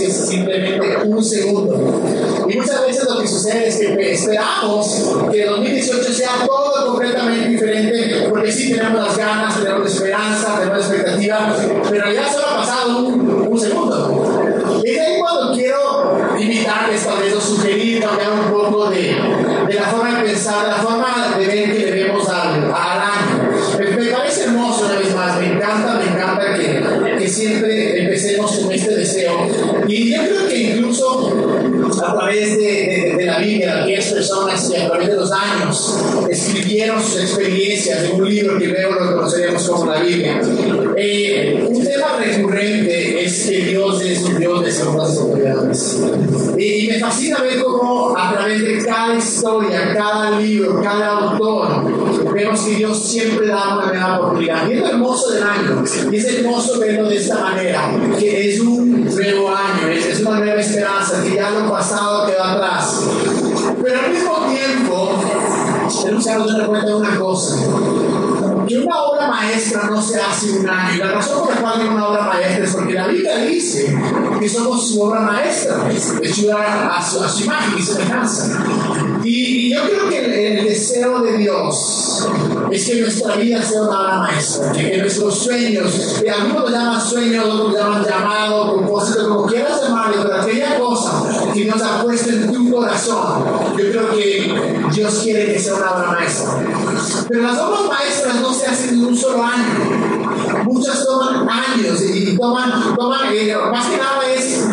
la es simplemente un segundo. Y muchas veces lo que sucede es que esperamos que el 2018 sea todo completamente diferente, porque sí tenemos las ganas, tenemos esperanza, tenemos expectativa, pero ya solo ha pasado un, un segundo. Y es ahí cuando quiero invitarles, tal vez, o sugerir, cambiar un poco de, de la forma de pensar, la me fascina ver cómo a través de cada historia, cada libro, cada autor, vemos que Dios siempre da una nueva oportunidad. Y es hermoso del año. Y es hermoso verlo de esta manera, que es un nuevo año, es, una nueva esperanza, que ya lo pasado quedó atrás. Pero al mismo tiempo, tenemos que darnos cuenta de una cosa. Que una obra maestra no se hace un año. La razón por la cual digo una obra maestra es porque la Biblia dice que somos su obra maestra, hechura a su, a su imagen y semejanza. Y, y yo creo que el, deseo de Dios es que nuestra vida sea una obra maestra, que, nuestros sueños, que algunos lo llaman sueños, otros lo llaman llamado, propósito, como quieras llamarle, pero aquella cosa que Dios ha puesto en tu corazón, yo creo que Dios quiere que sea una obra maestra. Pero las obras maestras no se hacen en un solo año. Muchas toman años y toman, toman eh, más que nada es,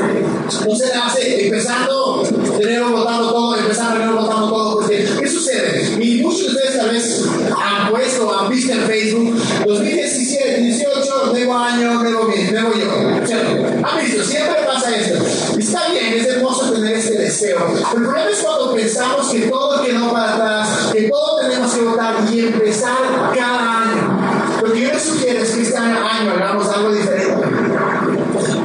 no se hace empezando enero votando todo, empezando enero votando todo, ¿qué sucede? Y muchos de ustedes tal vez han puesto, han visto en Facebook, 2017, 18, nuevo año, nuevo, nuevo yo. ¿Cierto? Han visto, siempre pasa esto. Está bien, es tener este El problema es cuando pensamos que todo quedó para atrás, que todo tenemos que votar y empezar cada año. Lo que yo les sugiero es que este año hagamos algo diferente.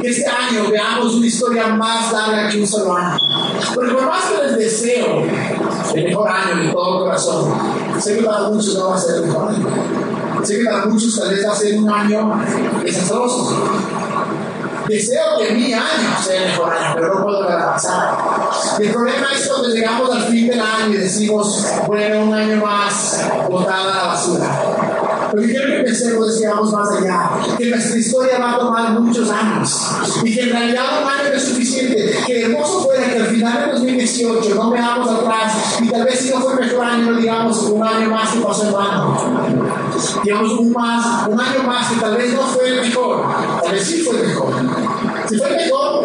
Que este año veamos una historia más larga que un solo año. Porque por más que les deseo el mejor año de todo corazón, sé que para muchos no va a ser el mejor año. Sé que para muchos tal vez va a ser un año desastroso. Deseo que mi año sea el mejor año, pero no puedo ver avanzar. El problema es cuando llegamos al fin del año y decimos, bueno, un año más botada a la basura. Lo que quiero que pensemos es más allá, que nuestra historia va a tomar muchos años y que en realidad un año no es suficiente. Que hermoso fuera que al final de 2018 no veamos atrás y tal vez si no fue el mejor año, digamos un año más que pasó en. Digamos un, más, un año más que tal vez no fue el mejor, tal vez sí fue el mejor. Si fue el mejor,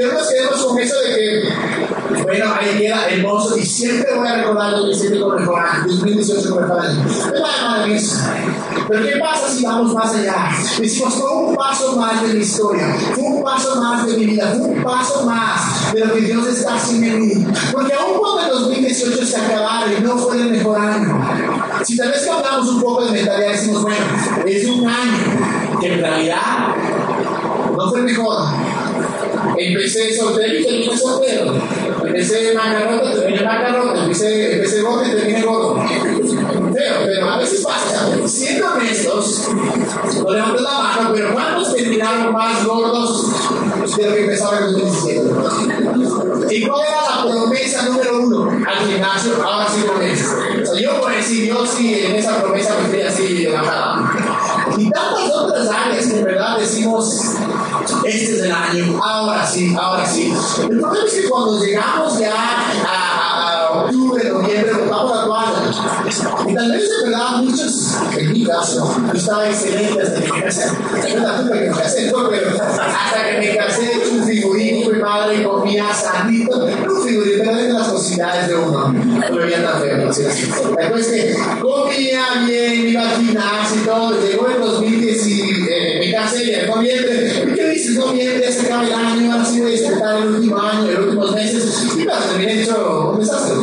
que no quedemos con eso de que, bueno, ahí queda hermoso y siempre voy a recordar 2017 como mejor año, 2018 como mejor año. No va de eso. Pero ¿qué pasa si vamos más allá? Decimos, fue un paso más de mi historia, fue un paso más de mi vida, fue un paso más de lo que Dios está haciendo en mí. Porque aún cuando el 2018 se acabara y no fue el mejor año, si tal vez hablamos un poco de mentalidad, decimos, bueno, es un año que en realidad no fue el mejor. Empecé soltero y terminé soltero. Empecé macarrota, terminé macarrota. Empecé, empecé gordo y terminé gordo. Feo, pero a veces pasa. Siendo honestos, no la mano, pero ¿cuántos terminaron más gordos de lo que empezaron en 2017? ¿Y cuál era la promesa número uno al gimnasio? Ahora sí promesa. O sea, yo por decir, yo sí en esa promesa me fui así bajada. Y tantas otras áreas que en verdad decimos, este es el año, ahora sí, ahora sí. El problema es que cuando llegamos ya a, octubre, noviembre, vamos a. Y tal vez de verdad muchos, en mi caso, yo estaba excelente hasta que me casé. Culpa que me casé, fue, pero hasta que me casé, hecho un figurín, fui padre, comía sanito, un figurín, pero de las posibilidades de uno. No me veía tan feo, no así. Después que comía bien, iba al gimnasio y todo, llegó el 2010 y me casé en noviembre. ¿Y qué dices? Noviembre, se acaba el año, sí voy a disfrutar el último año, los últimos meses. Y claro, terminé hecho un desastre.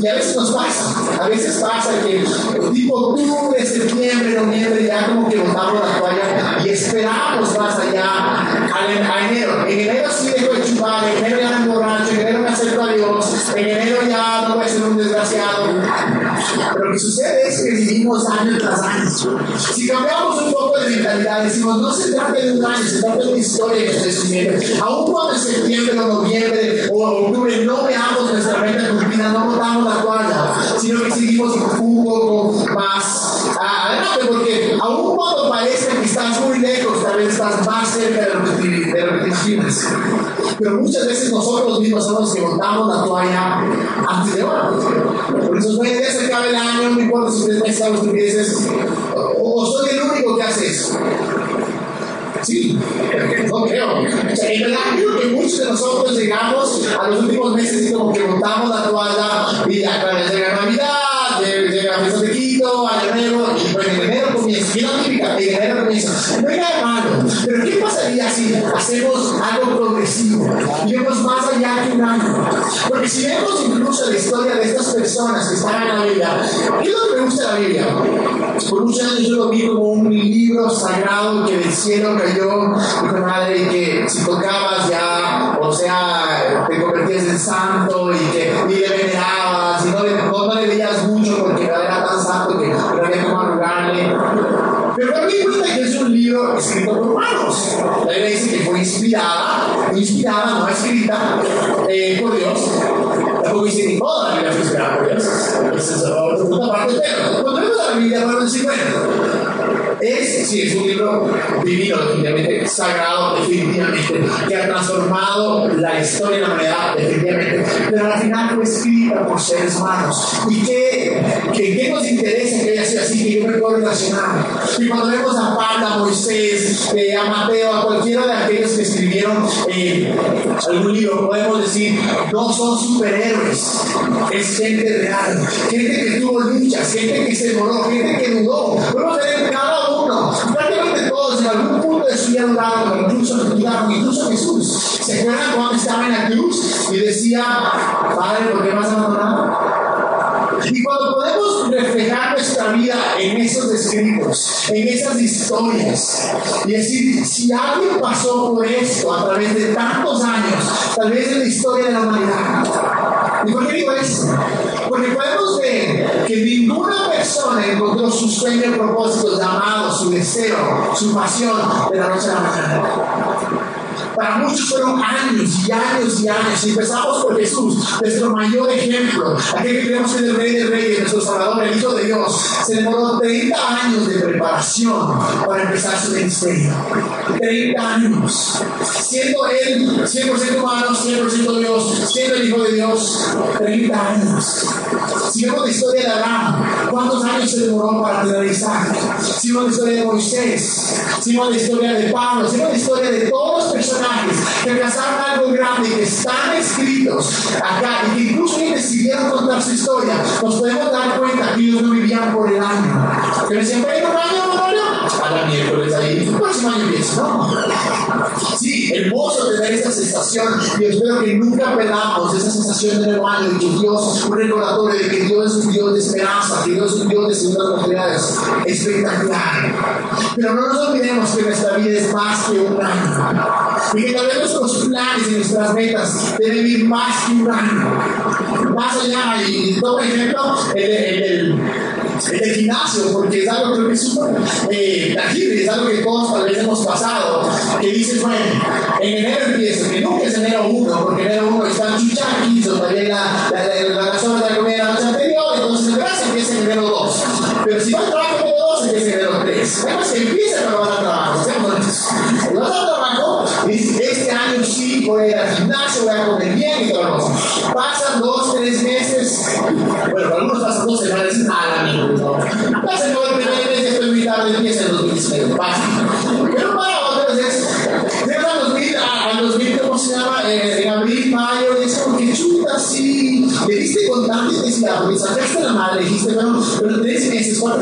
Y a veces nos pasa, a veces pasa que tipo octubre, septiembre, noviembre, ya como que botamos la toalla y esperamos más allá a, enero. En enero sí dejo de chupar, en enero ya me borracho, en enero me acerco a Dios, en enero ya no voy a ser un desgraciado. Que sucede es que vivimos año tras año. Si cambiamos un poco de mentalidad, decimos, no se trata de un año, se trata de una historia que estoy siguiendo. Aún cuando en septiembre o noviembre o octubre no veamos nuestra meta cumplida, no botamos la toalla, sino que seguimos un poco más adelante, porque aún cuando parece que estás muy lejos, estás más cerca de lo que de lo imaginas. Pero muchas veces nosotros mismos somos los que botamos la toalla antes de ahora. Por eso, no ya se acaba el año, no importa si ustedes me tú dices, o soy el único que hace eso. Sí, no creo. O en verdad creo que muchos de nosotros llegamos a los últimos meses y como que montamos la toalla y a través de la Navidad, En enero comienza. No nada malo, pero ¿qué pasaría si hacemos algo progresivo? Y vemos más allá que un año. Porque si vemos incluso la historia de estas personas que están en la Biblia, ¿qué es lo me gusta de la Biblia? Por muchos años yo lo vi como un libro sagrado que del cielo cayó, dijo madre, que si tocabas ya, o sea, te convertías en santo y que ni le venerabas, y no le, no, le veías mucho porque no era tan santo que no había como arrugarle. Pero también cuenta que es un libro escrito por humanos. La Biblia dice que fue inspirada, inspirada, no escrita eh, por Dios. Tampoco dice ni toda la Biblia fue inspirada por Dios. Esa es la segunda parte. Pero cuando vemos la Biblia, podemos decir, bueno, es, sí, es un libro divino, definitivamente, sagrado, definitivamente, que ha transformado la historia de la humanidad, definitivamente, pero al final fue escrita por seres humanos. ¿Y qué, qué, qué nos interesa que haya sido así, que yo me puedo relacionar? Y cuando vemos a Pablo, a Moisés, eh, a Mateo, a cualquiera de aquellos que escribieron eh, algún libro, podemos decir, no son superhéroes, es gente real, gente que tuvo luchas, gente que se moró, gente que dudó. Podemos ver cada uno, prácticamente todos en algún punto de su vida dudaron, incluso dudaron, incluso Jesús. ¿Se acuerdan cuando estaba en la cruz y decía, Padre, ¿por qué me has abandonado? Y cuando podemos reflejar nuestra vida en esos escritos, en esas historias, y decir, si alguien pasó por esto a través de tantos años, tal vez en la historia de la humanidad. ¿Y por qué digo esto? Porque podemos ver que ninguna persona encontró su sueño, propósito, llamado, su deseo, su pasión de la noche a la mañana. Para muchos fueron años y años y años. Y empezamos por Jesús, nuestro mayor ejemplo. Aquel que creemos en el Rey de Reyes, nuestro Salvador, el Hijo de Dios. Se demoró 30 años de preparación para empezar su ministerio. 30 años. Siendo Él 100% humano, 100% Dios, siendo el Hijo de Dios, 30 años. Si vemos la historia de Abraham, ¿cuántos años se demoró para tener Isaac? Si vemos la historia de Moisés, si vemos la historia de Pablo, si vemos la historia de todos los personajes que alcanzaron algo grande que están escritos acá y que incluso decidieron contar su historia, nos podemos dar cuenta que ellos no vivían por el año. Que año, un año, a la miércoles ahí, próximo año ¿no? Sí, hermoso tener esta sensación y espero que nunca perdamos esa sensación de año de que Dios es un recordatorio de que Dios es un Dios de esperanza, que Dios es un Dios de segundas oportunidades. Espectacular. Pero no nos olvidemos que nuestra vida es más que un año. Y que tal vez nuestros planes y nuestras metas deben ir más que un año. Más allá, y por ejemplo, el, el, el, gimnasio, porque es algo que es súper eh, tangible, es algo que todos tal vez hemos pasado, que dices, bueno, en enero empiezo, que nunca es enero 1, porque enero 1 están chuchaquis, o también la, la, la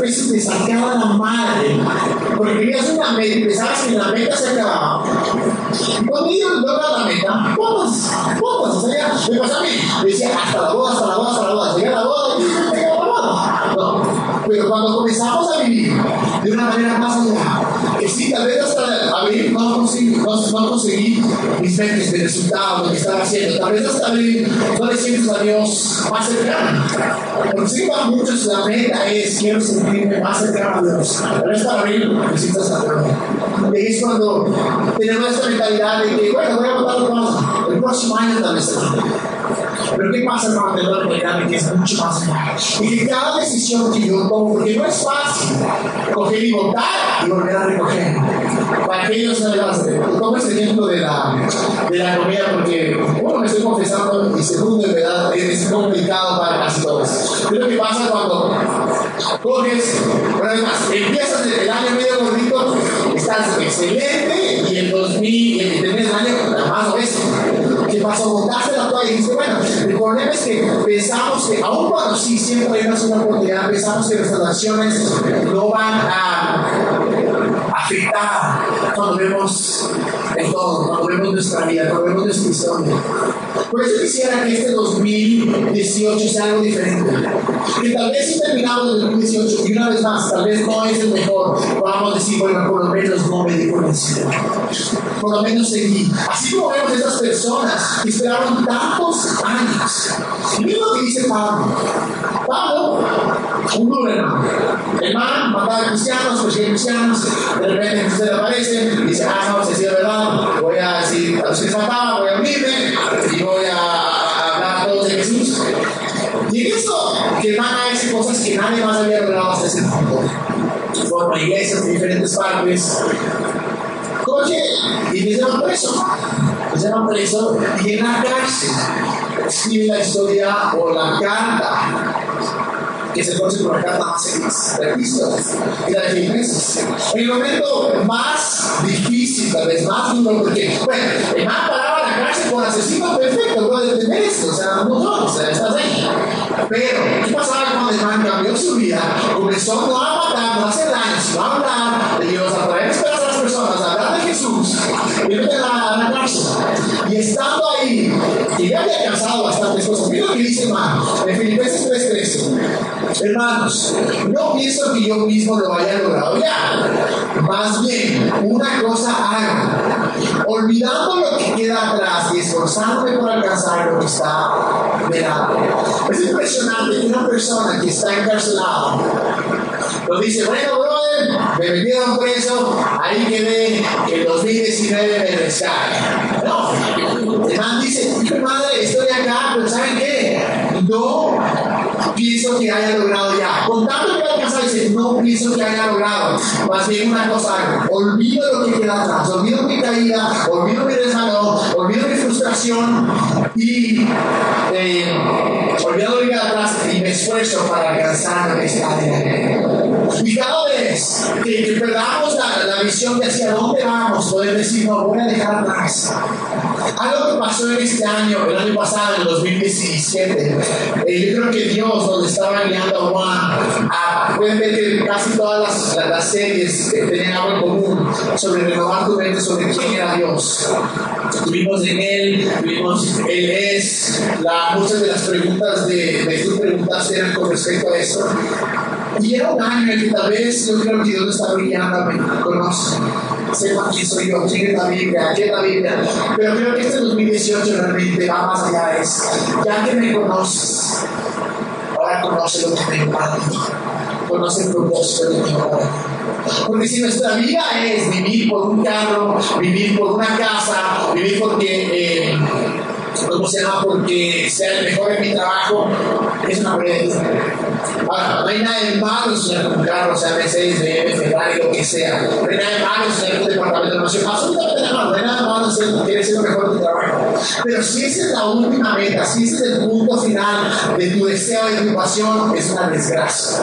eso me sacaba la madre, porque querías una meta y pensabas que la meta se acababa. Y cuando yo lograba la meta, ¡pomas! ¡pomas! O sea, me pasaba a mí, decía hasta la boda, hasta la boda, hasta la boda, llegué la boda y se acababa la boda. Pero cuando comenzamos a vivir de una manera más satisfechos del resultado, lo que estaba haciendo. Tal vez hasta abril no sientes a Dios más cercano. Porque si va muchos, la meta es quiero sentirme más cercano a Dios. Pero es para abril, necesitas la Y es cuando tenemos esta mentalidad de que, bueno, voy a votar el próximo año tal vez. Pero ¿qué pasa cuando tengo la mentalidad que es mucho más grande? Y que cada decisión que yo tomo, porque no es fácil coger y votar y volver a recoger. Para aquellos no tomo este ejemplo de la, de la comida porque, bueno, me estoy confesando y segundo, de verdad, es complicado para casi todos. ¿Qué es lo que pasa cuando coges, pero además, empiezas el año medio gordito, estás excelente y el 2000, el primer año más obeso. ¿Qué pasó? Botaste la toalla y dices, bueno, el problema es que pensamos que, aun cuando sí siempre hay una oportunidad, pensamos que nuestras acciones no van a afectar cuando vemos el todo, cuando vemos nuestra vida, cuando vemos nuestra historia. Por eso quisiera que este 2018 sea algo diferente. Que tal vez si terminamos el 2018 y una vez más, tal vez no es el mejor, podamos decir, bueno, por lo menos no me di por Por lo menos seguí. Así como vemos estas personas que esperaron tantos años. Y mira lo que dice Pablo. Pablo, un duro El man mataba a cristianos, persigue cristianos, de repente se le aparece y dice, ah, no, si es verdad, voy a decir a los que voy a unirme eso que van a decir cosas que nadie más había logrado hasta ese punto. Forma iglesias de diferentes partes. Oye, y me llevan preso. Me llevan preso y en la cárcel escribe la historia o la carta que se conoce como la carta más Cristo y la de Filipenses. En el momento más difícil, tal vez más duro, porque, bueno, el man la cárcel con asesino perfecto, no detener esto, o sea, no, no, o sea, estás ahí. Pero, ¿qué pasaba cuando el man cambió su vida? Comenzó no a matar, no a hacer daño, sino a hablar de Dios, a traer esperanza a personas, a hablar de Jesús, y no a la cárcel. Y estando ahí, y ya había alcanzado bastantes cosas, mira lo que dice man, en Filipenses 3.13. Hermanos, no pienso que yo mismo lo haya logrado ya. Más bien, una cosa hago, olvidando lo que queda atrás y esforzándome por alcanzar lo que está delante. Es impresionante que una persona que está encarcelada nos dice, bueno, brother, me metieron preso, ahí quedé, que el 2019 me rescate. No, el man dice, mi madre, estoy acá, pero ¿saben qué? No pienso que haya logrado ya. Con tanto que alcanzar, dice, no pienso que haya logrado. Más bien una cosa, olvido lo que queda atrás, olvido mi caída, olvido mi resbalón, olvido mi frustración y eh, olvido lo que queda atrás y me esfuerzo para alcanzar lo que está Y cada vez que, perdamos la, la, visión de hacia dónde vamos, poder decir, no, voy a dejar atrás. Algo que pasó en este año, el año pasado, en 2017, eh, yo creo que Dios nos estaba guiando a Juan. A, ver que casi todas las, las, series tenían algo en común sobre renovar tu mente sobre quién era Dios. Tuvimos en Él, tuvimos Él es, muchas de las preguntas de, de tus preguntas eran con respecto a esto. Y era un año en que tal vez yo creo que Dios estaba brillando, me conoce sepa quién soy yo, quién es la Biblia, qué es la Biblia. Pero creo que este 2018 realmente va más allá. Es, ya que me conoces, ahora conoce lo que tengo para ti. Conoce el propósito de mi ahora. Porque si nuestra vida es vivir por un carro, vivir por una casa, vivir porque, eh, ¿cómo se? Porque sea el mejor en mi trabajo, es una buena Ahora, no hay nada de malo soñar con un carro, sea Mercedes, BMW, Ferrari, lo que sea. No hay nada de malo soñar con un departamento de negocio. Absolutamente nada malo. No hay nada de malo ser, querer ser lo mejor de tu trabajo. Pero si esa es la última meta, si ese es el punto final de tu deseo y tu pasión, es una desgracia.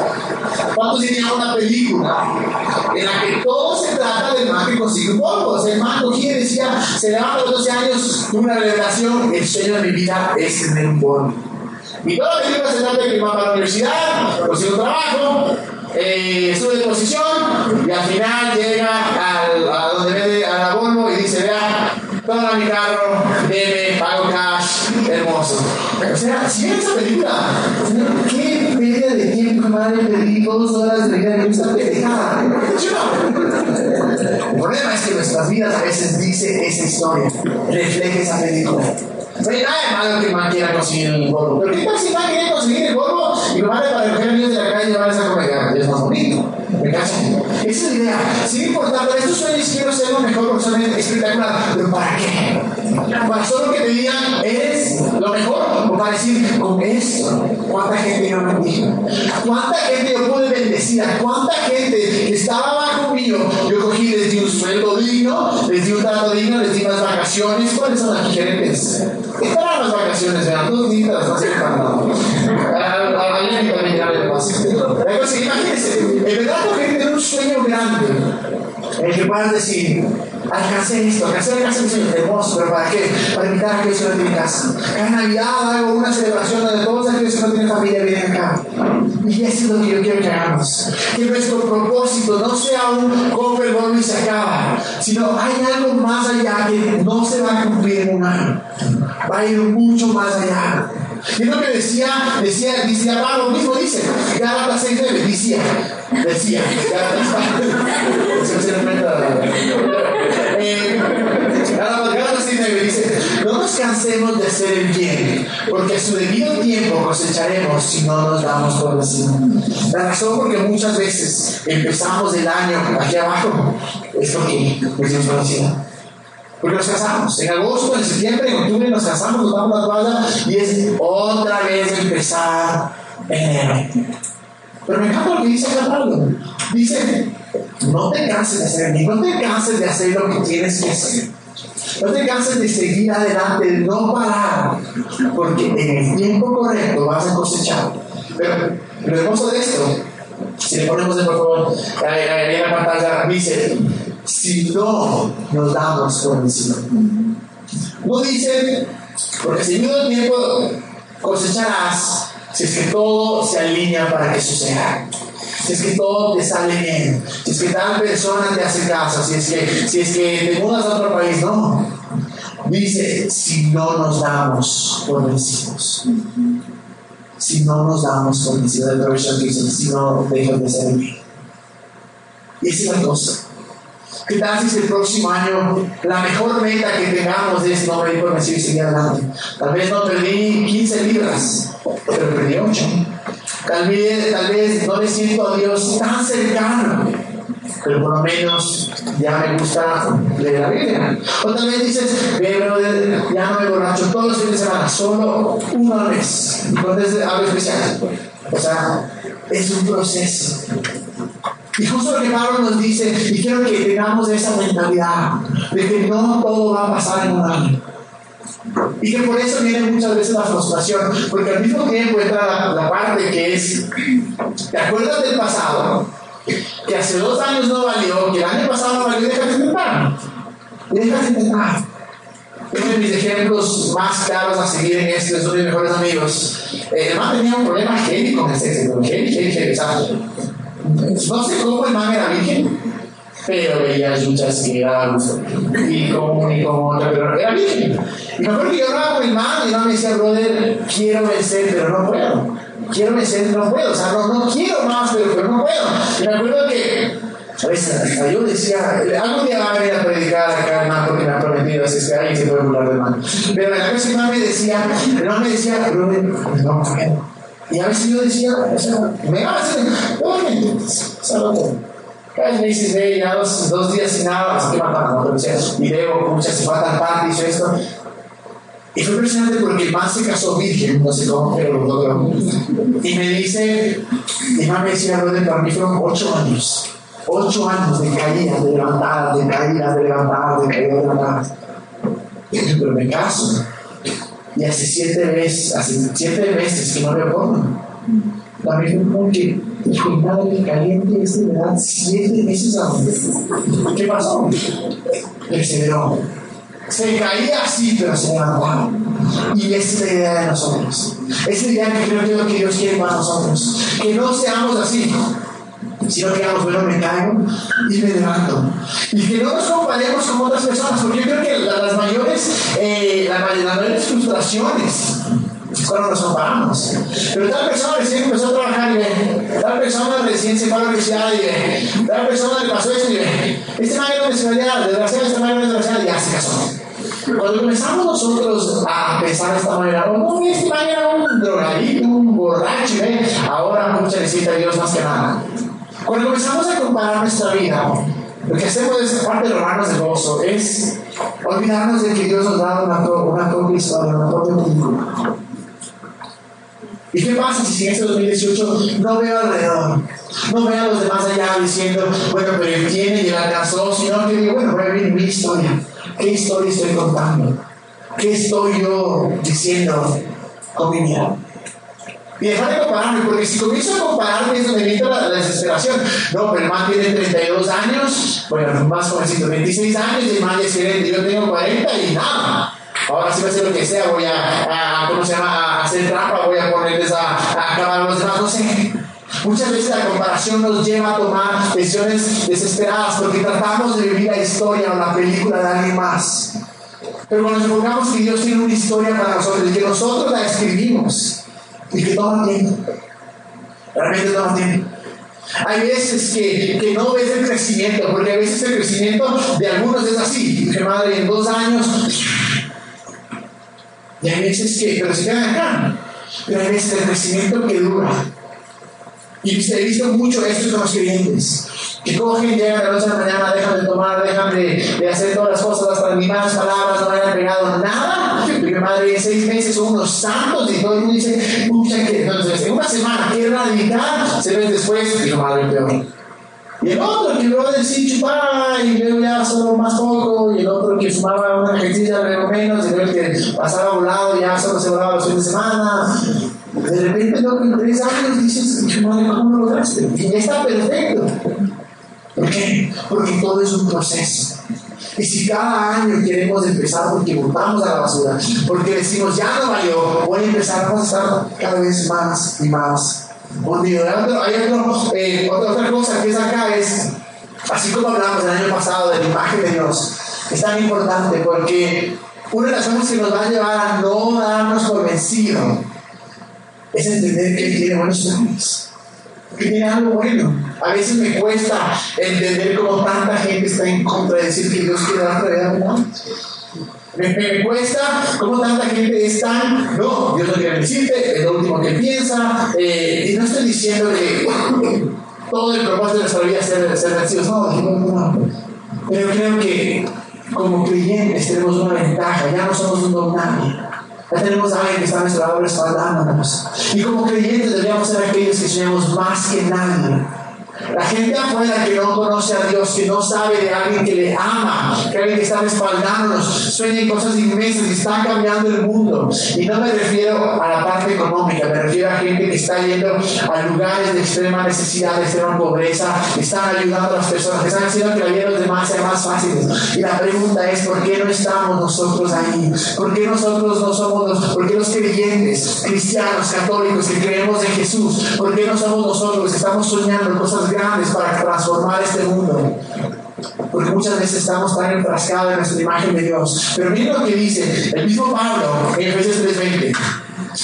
¿Cuántos dirían una película en la que todo se trata del man que consigue el man cogía decía, se levanta a los 12 años, una revelación, el sueño de mi vida es tener un. La película se trata de que va para la universidad, consigue un trabajo, eh, de posición y al final llega al, a donde ve a la Volvo y dice, vea, toma mi carro, debe, pago cash, hermoso. O sea, si ven esa película, ¿qué pérdida de tiempo madre, perdí dos horas de vida en esta pendejada. El problema es que nuestras vidas a veces dice esa historia, refleja esa película. No hay nada de malo que man quiera conseguir el polvo. Pero ¿qué pasa si man quiere conseguir el polvo y lo manda para recoger a niños de la calle y llevarles a comer? Es más bonito. ¿Me cachan? Esa es la idea. Sin importar, para estos sueños quiero ser lo mejor son espectacular. ¿Pero para qué? Para solo que te digan, eres lo mejor. O para decir, con esto, ¿cuánta gente yo bendijo? ¿Cuánta gente yo pude bendecir? ¿Cuánta gente que estaba bajo mío? Yo cogí, les di un sueldo digno, les di un trato digno, les di unas vacaciones. ¿Cuáles son las gerentes? Las vacaciones, eran dos días, no sé para nada. Alguien también ya me pasa. Imagínense, en verdad que tener un sueño grande en el que puedas decir, alcancé esto, alcancé la de sueño hermoso, pero ¿para qué? Para invitar a aquellos que no tienen casa. Cada Navidad hago una celebración donde todos aquellos que no tienen familia vienen acá. Y eso es lo que yo quiero que hagamos. Que nuestro propósito no sea un compra el y se acaba, sino hay algo más allá que no se va a cumplir en un año. Va a ir mucho más allá. Y lo que decía, decía, decía Pablo mismo dice, Gálatas 6, 9, decía, decía, Gálatas 6, 9 dice, no nos cansemos de hacer el bien, porque a su debido tiempo cosecharemos si no nos damos por vencidos. La razón por que muchas veces empezamos el año aquí abajo es porque por porque nos casamos. En agosto, en septiembre, en octubre nos casamos, nos damos la toalla y es otra vez empezar enero. Pero me encanta lo que dice Pablo. Dice, no te canses de hacer no te canses de hacer lo que tienes que hacer. No te canses de seguir adelante, de no parar, porque en el tiempo correcto vas a cosechar. Pero lo hermoso de esto, si le ponemos de por favor, ahí en la pantalla, dice, si no nos damos por vencido. No dice, porque si el tiempo cosecharás si es que todo se alinea para que suceda. Si es que todo te sale bien, si es que tal persona te hace caso, si es que, si es que te mudas a otro país, no. Dice, si no nos damos por vencidos. Si no nos damos por vencidos, la versión dice, si no dejas de ser bien. Y esa es la cosa. ¿Qué tal si el próximo año la mejor meta que tengamos es no me por y seguir adelante? Tal vez no perdí 15 libras, pero perdí 8. Tal vez, tal vez no me siento a Dios tan cercano, pero por lo menos ya me gusta leer la Biblia. O tal vez dices, pero ya no me borracho todos los fines de semana, solo una vez. Entonces algo especial. O sea, es un proceso. Y justo lo que Pablo nos dice, y quiero que tengamos esa mentalidad de que no todo va a pasar en un año. Y que por eso viene muchas veces la frustración, porque al mismo tiempo entra la, parte que es, ¿te acuerdas del pasado? Que hace dos años no valió, que el año pasado no valió, déjate intentar. Déjate intentar. Uno de mis ejemplos más claros a seguir en esto es uno de mis mejores amigos. Eh, man tenía un problema heavy con el sexo, heavy, heavy, heavy. No sé cómo el man era virgen, pero veía luchas que era y como y como otra, pero era virgen. Y me acuerdo que yo hablaba con el man y man me decía, brother, quiero vencer, pero no puedo. Quiero vencer, no puedo. O sea, no, no quiero más, pero, pero no puedo. Y me acuerdo que a veces yo decía, algún día va a venir a predicar acá el man porque me ha prometido, así que alguien se puede burlar del man. Pero la man me decía, el man me decía, brother, no puedo. Y a veces yo decía, me hacen, obviamente, salvo cada vez me dices, hey, ya dos, dos días sin nada, así que matan, ¿no? y veo muchas se faltan parte, hizo esto. Y fue impresionante porque el man se casó virgen, no sé cómo, pero lo logró. Y me dice, mi mamá me decía, brother, para mí fueron ocho años. Ocho años de caídas, de levantadas, de caídas, de levantadas, de caídas, de levantadas. Pero me caso. Y hace siete meses, hace siete meses que no acuerdo. La misma porque el madre caliente es de verdad siete meses a ¿Qué pasó? Perseveró. Se caía así, pero se levantaba. Y esa es la idea de nosotros. Esa es la idea que creo que es lo que Dios quiere para nosotros. Que no seamos así sino que digamos, bueno, me caigo y me levanto. Y que no nos comparemos con otras personas, porque yo creo que las mayores, eh, las mayores frustraciones cuando nos comparamos. Pero tal persona recién empezó a trabajar y ve, Tal persona recién se fue a la universidad y tal persona le pasó eso y este man era desgraciado, desgraciado, este era desgraciado y ya se casó. Cuando comenzamos nosotros a pensar de esta manera, oh, no, este man era un drogadito, un borracho, ¿eh? ahora mucha necesita Dios más que nada. Cuando comenzamos a comparar nuestra vida, lo que hacemos es, parte de los de gozo, es olvidarnos de que Dios nos da una, una propia historia, una propia película. ¿Y qué pasa si en este 2018 no veo alrededor? No veo a los demás allá diciendo, bueno, pero él tiene y él alcanzó, sino que digo, bueno, voy a ver mi historia. ¿Qué historia estoy contando? ¿Qué estoy yo diciendo con mi vida? Y dejar de compararme, porque si comienzo a compararme es donde viene la, desesperación. No, pero el man tiene 32 años, bueno, más jovencito, 26 años, y el man es gerente, yo tengo 40 y nada. Ahora sí voy a hacer lo que sea, voy a, ¿cómo se llama? Hacer trampa, voy a ponerles a, a acabar los demás, no sé. Muchas veces la comparación nos lleva a tomar decisiones desesperadas porque tratamos de vivir la historia o la película de alguien más. Pero cuando nos enfocamos que Dios tiene una historia para nosotros y que nosotros la escribimos y que toma tiempo, realmente toma tiempo. Hay veces que, que, no ves el crecimiento, porque a veces el crecimiento de algunos es así, que madre, en dos años y hay veces que, pero se quedan acá. Pero hay veces el crecimiento que dura. Y he visto mucho esto con los clientes. Que cogen, llegan a la noche a la mañana, dejan de tomar, dejan de, de hacer todas las cosas, hasta ni malas palabras, no hayan pegado nada. Madre, seis meses son unos santos y todo el mundo dice, pucha, que entonces en una semana, qué radical, se ven después, y lo madre, peor. Y el otro que luego decir chupaba y luego ya solo más poco, y el otro que fumaba una ejercicio luego menos, y luego el que pasaba a un lado ya solo se volaba los fines de semana. De repente, loco, en tres años dices, madre, ¿cómo lo lograste? Y ya está perfecto. ¿Por qué? Porque todo es un proceso. Y si cada año queremos empezar porque botamos a la basura, porque decimos ya no valió, voy a empezar, a estar cada vez más y más hay eh, otra cosa que es acá, es, así como hablamos el año pasado de la imagen de Dios, es tan importante porque una de las cosas que nos va a llevar a no darnos por vencido es entender que Él tiene buenos planes, tiene algo bueno. A veces me cuesta entender cómo tanta gente está en contra de decir que Dios quiere dar realidad humana. Me, cuesta cómo tanta gente es tan, no, Dios no quiere decirte, es lo último que piensa, eh, y no estoy diciendo que todo el propósito de nuestra vida es ser, ser vencidos, no, no, no, pero creo que como creyentes tenemos una ventaja, ya no somos un don nadie. Ya tenemos a alguien que está a nuestro lado respaldándonos. Y como creyentes deberíamos ser aquellos que soñamos más que nadie la gente afuera que no conoce a Dios, que no sabe de alguien que le ama, que alguien que está respaldándonos, sueña cosas inmensas y está cambiando el mundo. Y no me refiero a la parte económica, me refiero a gente que está yendo a lugares de extrema necesidad, de extrema pobreza, están ayudando a las personas, que están haciendo que la vida de los demás sea más fácil. Y la pregunta es, ¿por qué no estamos nosotros ahí? ¿Por qué nosotros no somos los, por qué los creyentes, cristianos, católicos, que creemos en Jesús, por qué no somos nosotros que estamos soñando cosas grandes para transformar este mundo. Porque muchas veces estamos tan enfrascados en nuestra imagen de Dios. Pero miren lo que dice el mismo Pablo en Efesios 3:20.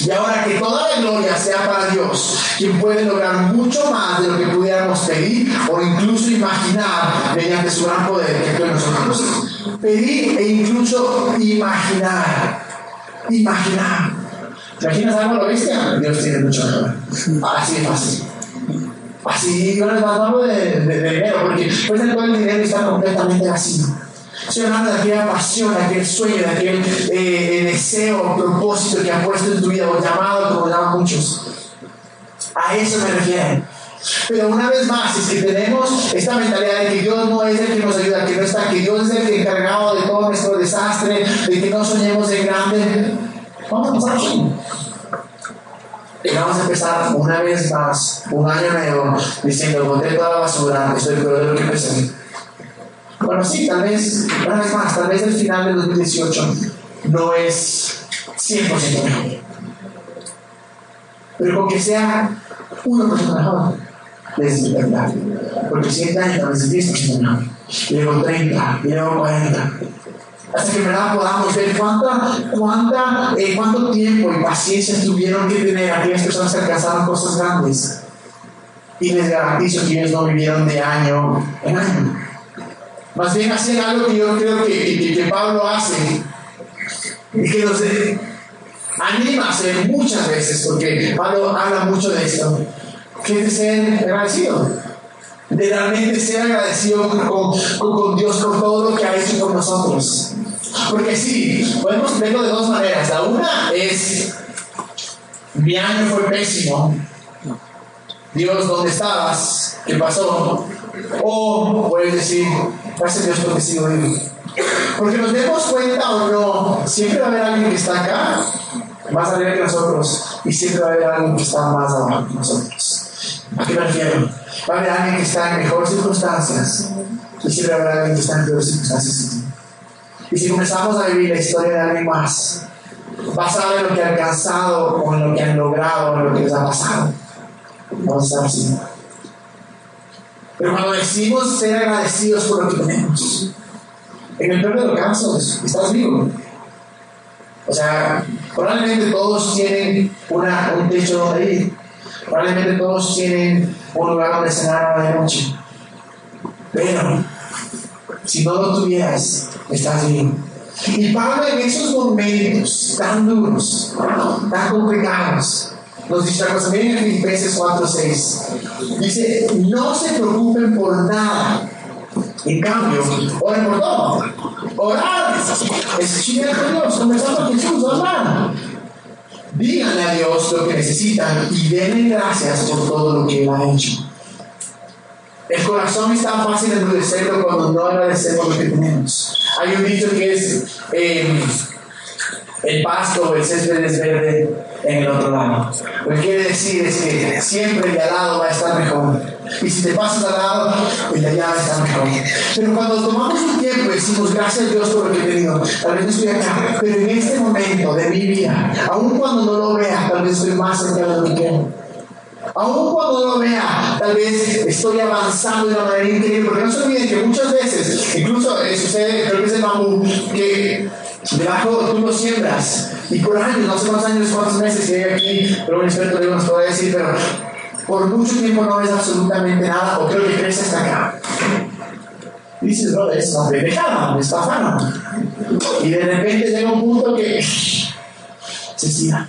Y ahora que toda la gloria sea para Dios, quien puede lograr mucho más de lo que pudiéramos pedir o incluso imaginar mediante su gran poder que en nosotros. Pedir e incluso imaginar. Imaginar. ¿Te imaginas algo lo viste? Dios tiene mucho poder. Así de fácil. Así no les hablando de, de, de, dinero, porque pues el el dinero está completamente vacío. Estoy hablando de aquella pasión, de aquel sueño, de aquel eh, deseo, propósito que han puesto en tu vida, o llamado, como llaman muchos. A eso me refiero. Pero una vez más, es que tenemos esta mentalidad de que Dios no es el que nos ayuda, que no está, que Dios es el encargado de todo nuestro desastre, de que no soñemos en grande, vamos a pasar vamos a empezar una vez más, un año nuevo, diciendo, boté toda la basura, estoy peor de lo que pensé. Bueno, sí, tal vez, una vez más, tal vez el final del 2018 no es 100% mejor. Pero con que sea 1% mejor, es verdad. Porque 100 años tal vez es 10% mejor. Y luego 30, y luego 40 hasta que verdad podamos ver cuánta, cuánta, eh, cuánto tiempo y paciencia tuvieron que tener aquellas personas que alcanzaron cosas grandes. Y les garantizo que ellos no vivieron de año en año. Más bien hacen algo que yo creo que, que, Pablo hace y que nos anima a hacer muchas veces, porque Pablo habla mucho de esto, que es ser agradecido. De realmente ser agradecido con, con, con Dios por todo lo que ha hecho por nosotros. Porque sí, podemos verlo de dos maneras. La una es, mi año fue pésimo. Dios, ¿dónde estabas? ¿Qué pasó? O puedes decir, gracias a Dios porque sigo vivo. Porque nos demos cuenta o no, siempre va a haber alguien que está acá, más arriba que nosotros, y siempre va a haber alguien que está más abajo que nosotros. ¿A qué me refiero? Va a haber alguien que está en mejores circunstancias, y siempre a haber alguien que está en peores circunstancias. Y si comenzamos a vivir la historia de alguien más, basado en lo que han alcanzado, en lo que han logrado, en lo que les ha pasado, vamos a estar así. Pero cuando decimos ser agradecidos por lo que tenemos, en el peor de los casos, estás vivo. O sea, probablemente todos tienen una, un techo donde ir. Probablemente todos tienen un lugar donde cenar a la noche. Pero, si no lo tuvieras, estás bien. Y Pablo en esos momentos tan duros, tan complicados, algo también en Filipenses 4:6. Dice, no se preocupen por nada. En cambio, oren por todo. Orar es chingar con Dios, conversar con Jesús, orar. Díganle a Dios lo que necesitan y denle gracias por todo lo que Él ha hecho. El corazón está fácil de endurecerlo cuando no agradecemos lo que tenemos. Hay un dicho que es eh, el pasto el césped es verde en el otro lado. Lo que quiere decir es que siempre el de al lado va a estar mejor. Y si te pasas al lado, el de allá estar mejor. Pero cuando tomamos un tiempo y decimos gracias a Dios por lo que he tenido, tal vez estoy acá, pero en este momento de mi vida, aun cuando no lo vea, tal vez estoy más cerca de lo que quiero. Aún cuando no lo vea, tal vez estoy avanzando de una manera increíble, porque no se olviden que muchas veces, incluso eh, sucede, creo que es el mamú, que debajo tú lo siembras y por años, no sé cuántos años, cuántos meses hay aquí, pero un experto de nos puede decir, pero por mucho tiempo no ves absolutamente nada o creo que crece hasta acá. Dices, bro, es una pendejada, me está afano. Y de repente llega un punto que se siga.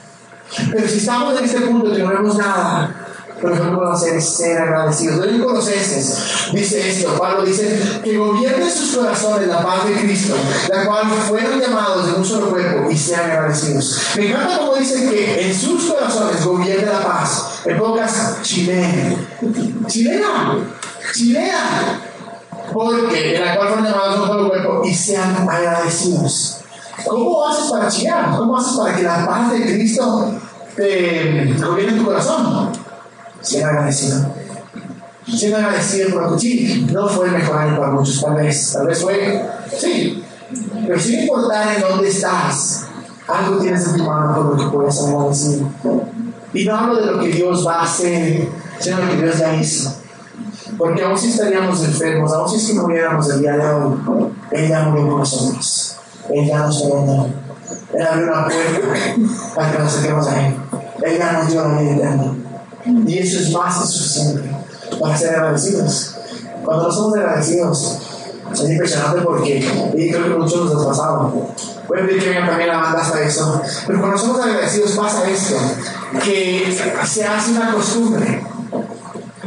Pero si estamos en este punto que no vemos nada, lo que podemos hacer ser agradecidos. En Colosenses dice esto, Pablo dice que gobierne sus corazones la paz de Cristo, la cual fueron llamados de un solo cuerpo y sean agradecidos. Me encanta como dice que en sus corazones gobierne la paz. En pocas, chilena. Chilena. Chilena. Porque en la cual fueron llamados de un solo cuerpo y sean agradecidos. ¿Cómo haces para chillar? ¿Cómo haces para que la paz de Cristo te gobierne tu corazón? Ser agradecido. Ser agradecido por sí, no fue el mejor año para muchos, tal vez, tal vez fue, sí, pero sin importar en dónde estás, algo tienes en tu mano por lo que puedes agradecer. Y no hablo de lo que Dios va a hacer, sino de lo que Dios ya hizo. Porque aún si estaríamos enfermos, aún si es que muriéramos el día de hoy, Él ya murió por nosotros. Él ya nos perdonó. Él abrió una puerta para que nos acerquemos a Él. Ya nos dio la vida eterna. Y eso es más que suficiente para ser agradecidos. Cuando no somos agradecidos, es impresionante porque, y creo que muchos nos ha pasado. Puede pedir que venga también la banda hasta eso. Pero cuando somos agradecidos pasa esto, que se hace una costumbre.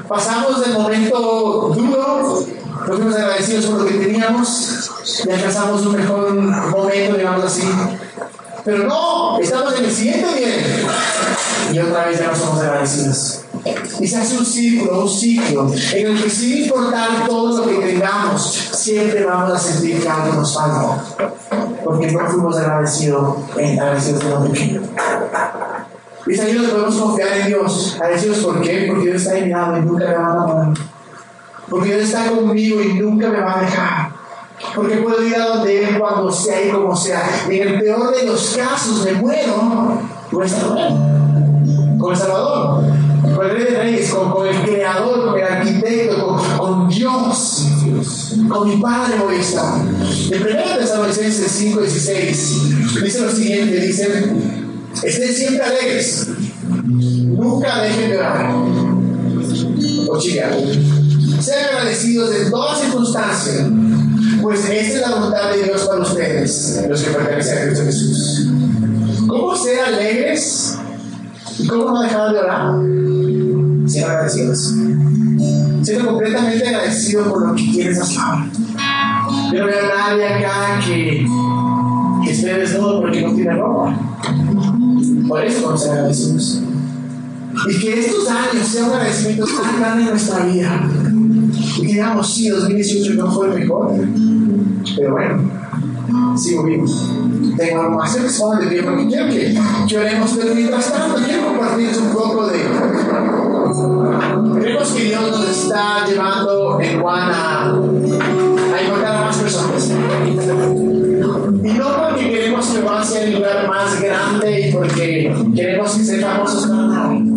Pasamos del momento duro, nos fuimos agradecidos por lo que teníamos y alcanzamos un mejor momento, digamos así. Pero no, estamos en el siguiente bien y otra vez ya no somos agradecidos. Y se hace un círculo, un ciclo, en el que sin importar todo lo que tengamos, siempre vamos a sentir que algo nos falta, porque no fuimos agradecidos, eh, agradecidos de lo pequeño. Ahí donde podemos confiar en Dios. Agradecidos por qué? Porque Dios está en y nunca me va a abandonar. Porque Dios está conmigo y nunca me va a dejar. Porque puedo ir a donde Él cuando sea y como sea. Y en el peor de los casos me muero, voy a estar con el Salvador, con el Rey de Reyes, con, el Creador, con el Arquitecto, con, Dios, con mi Padre estar. En 1 Tesalonicenses 5, 16 dice lo siguiente, dice, estén siempre alegres, nunca dejen de orar. o chilear. Sean agradecidos en todas circunstancias, pues esta es la voluntad de Dios para ustedes, los que pertenecen a Cristo Jesús. ¿Cómo ser alegres? ¿Y cómo no dejar de orar? Ser agradecidos. Siendo completamente agradecido por lo que quieres hacer Yo no veo a nadie acá que, que esté desnudo porque no tiene ropa. Por eso vamos a ser agradecidos. Y que estos años sean un agradecimiento tan grande en nuestra vida. Y digamos, sí, 2018 no fue el mejor. Pero bueno, sigo vivo. Algo más que de pie porque quiero que, que oremos. Pero mientras tanto, quiero compartirles un poco de. Creemos que Dios nos está llevando en Juan a, a encontrar a más personas. Y no porque queremos que Juan sea el lugar más grande y porque queremos que sean famosos para nadie.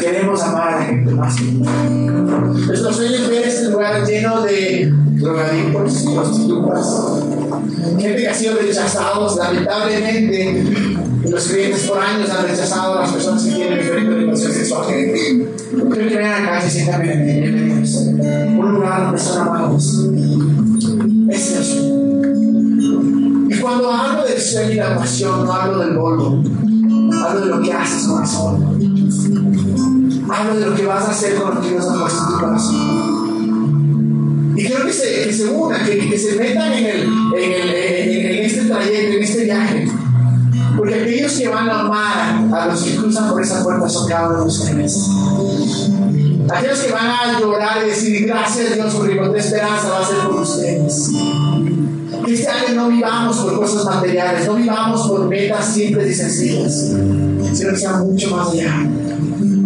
Queremos amar a la gente más. Nuestro sueño es ver este lugar lleno de drogadictos, prostitutas, gente que ha sido rechazados. Lamentablemente, los clientes por años han rechazado a las personas que tienen diferente orientación sexual. Creo que vengan acá y sientan bienvenidos. Un lugar donde son amados. Es el sueño. Y cuando hablo del sueño y la pasión, no hablo del polvo. Hablo de lo que haces, corazón. Hablo de lo que vas a hacer con lo que Dios ha puesto en tu corazón. Y quiero que se, que se unan, que, que, se metan en, el, en, el, en, este trayecto, en este viaje. Porque aquellos que van a amar a los que cruzan por esa puerta son cada uno de ustedes. Aquellos que van a llorar y decir gracias Dios porque con esperanza va a ser por ustedes. Que este año no vivamos por cosas materiales, no vivamos por metas simples y sencillas, sino que sea mucho más allá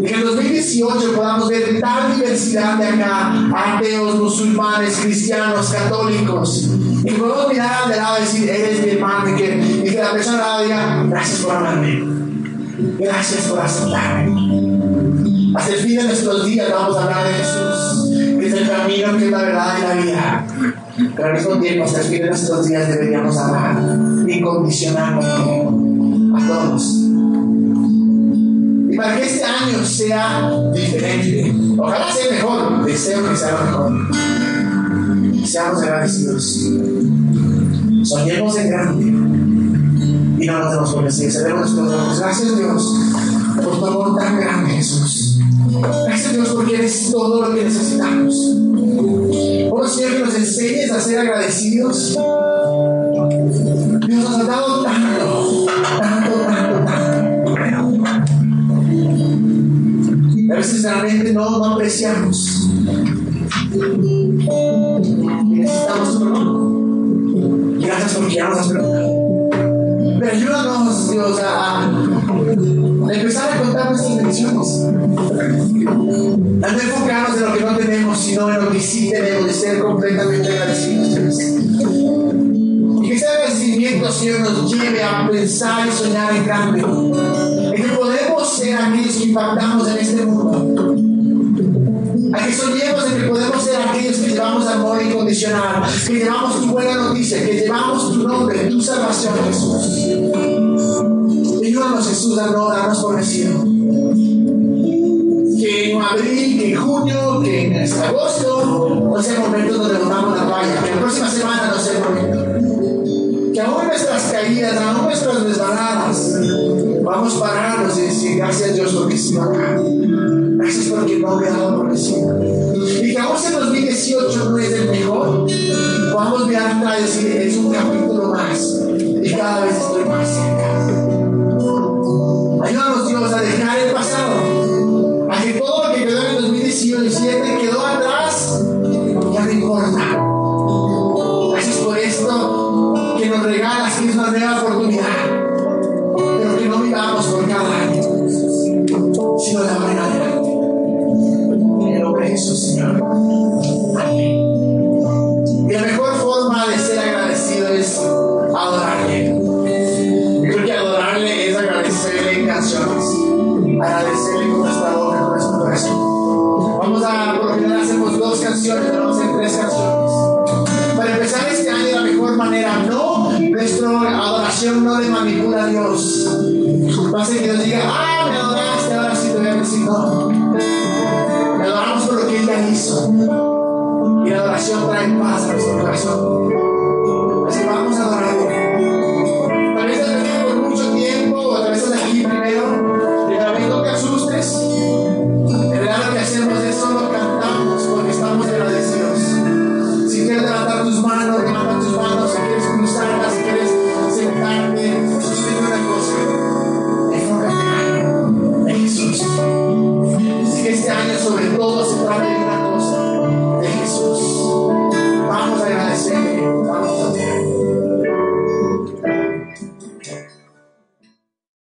que en 2018 podamos ver tal diversidad de acá, ateos, musulmanes, cristianos, católicos, y podemos mirar al de lado y decir, eres mi hermano, y que, y que la persona diga, gracias por amarme, gracias por aceptarme. Hasta el fin de nuestros días vamos a hablar de Jesús, que es el camino, que es la verdad y la vida. Pero al mismo tiempo, hasta el fin de nuestros días deberíamos amar incondicionalmente a todos para que este año sea diferente. Ojalá sea mejor, deseo que sea mejor. Seamos agradecidos. Soñemos en grande y no nos demos por vencidos. Nuestros ojos. Gracias Dios por tu amor tan grande, Jesús. Gracias Dios porque eres todo lo que necesitamos. Oh Señor, que nos enseñes a ser agradecidos. Veces realmente no, no apreciamos. Necesitamos tu perdón. Gracias porque ya nos has perdonado. Pero ayúdanos, Dios, a, empezar a contar nuestras bendiciones. A no enfocarnos en lo que no tenemos, sino en lo que sí tenemos, de ser completamente agradecidos. Y que ese agradecimiento, Señor, nos lleve a pensar y soñar en grande que podemos ser aquellos que impactamos en este mundo. A que soñemos de que podemos ser aquellos que llevamos amor incondicional, que llevamos tu buena noticia, que llevamos tu nombre, tu salvación, Jesús. Ayúdanos, Jesús, a no darnos por vencido. Que en abril, que en junio, que en agosto no sea momento donde nos damos la valla, que la próxima semana no sea el momento. Que aún nuestras caídas, aún nuestras desbanadas, Vamos a pararnos y decir gracias Dios porque estoy acá. Gracias porque no me ha por Y que aún si 2018 no es el mejor, podamos mirar atrás y decir es un capítulo más. Y cada vez estoy más cerca. adoración no le manipula a Dios. No hace que Dios diga, ah, me adoraste, ahora sí te voy a decir. Le adoramos por lo que ella hizo. Y la adoración trae paz a nuestro corazón.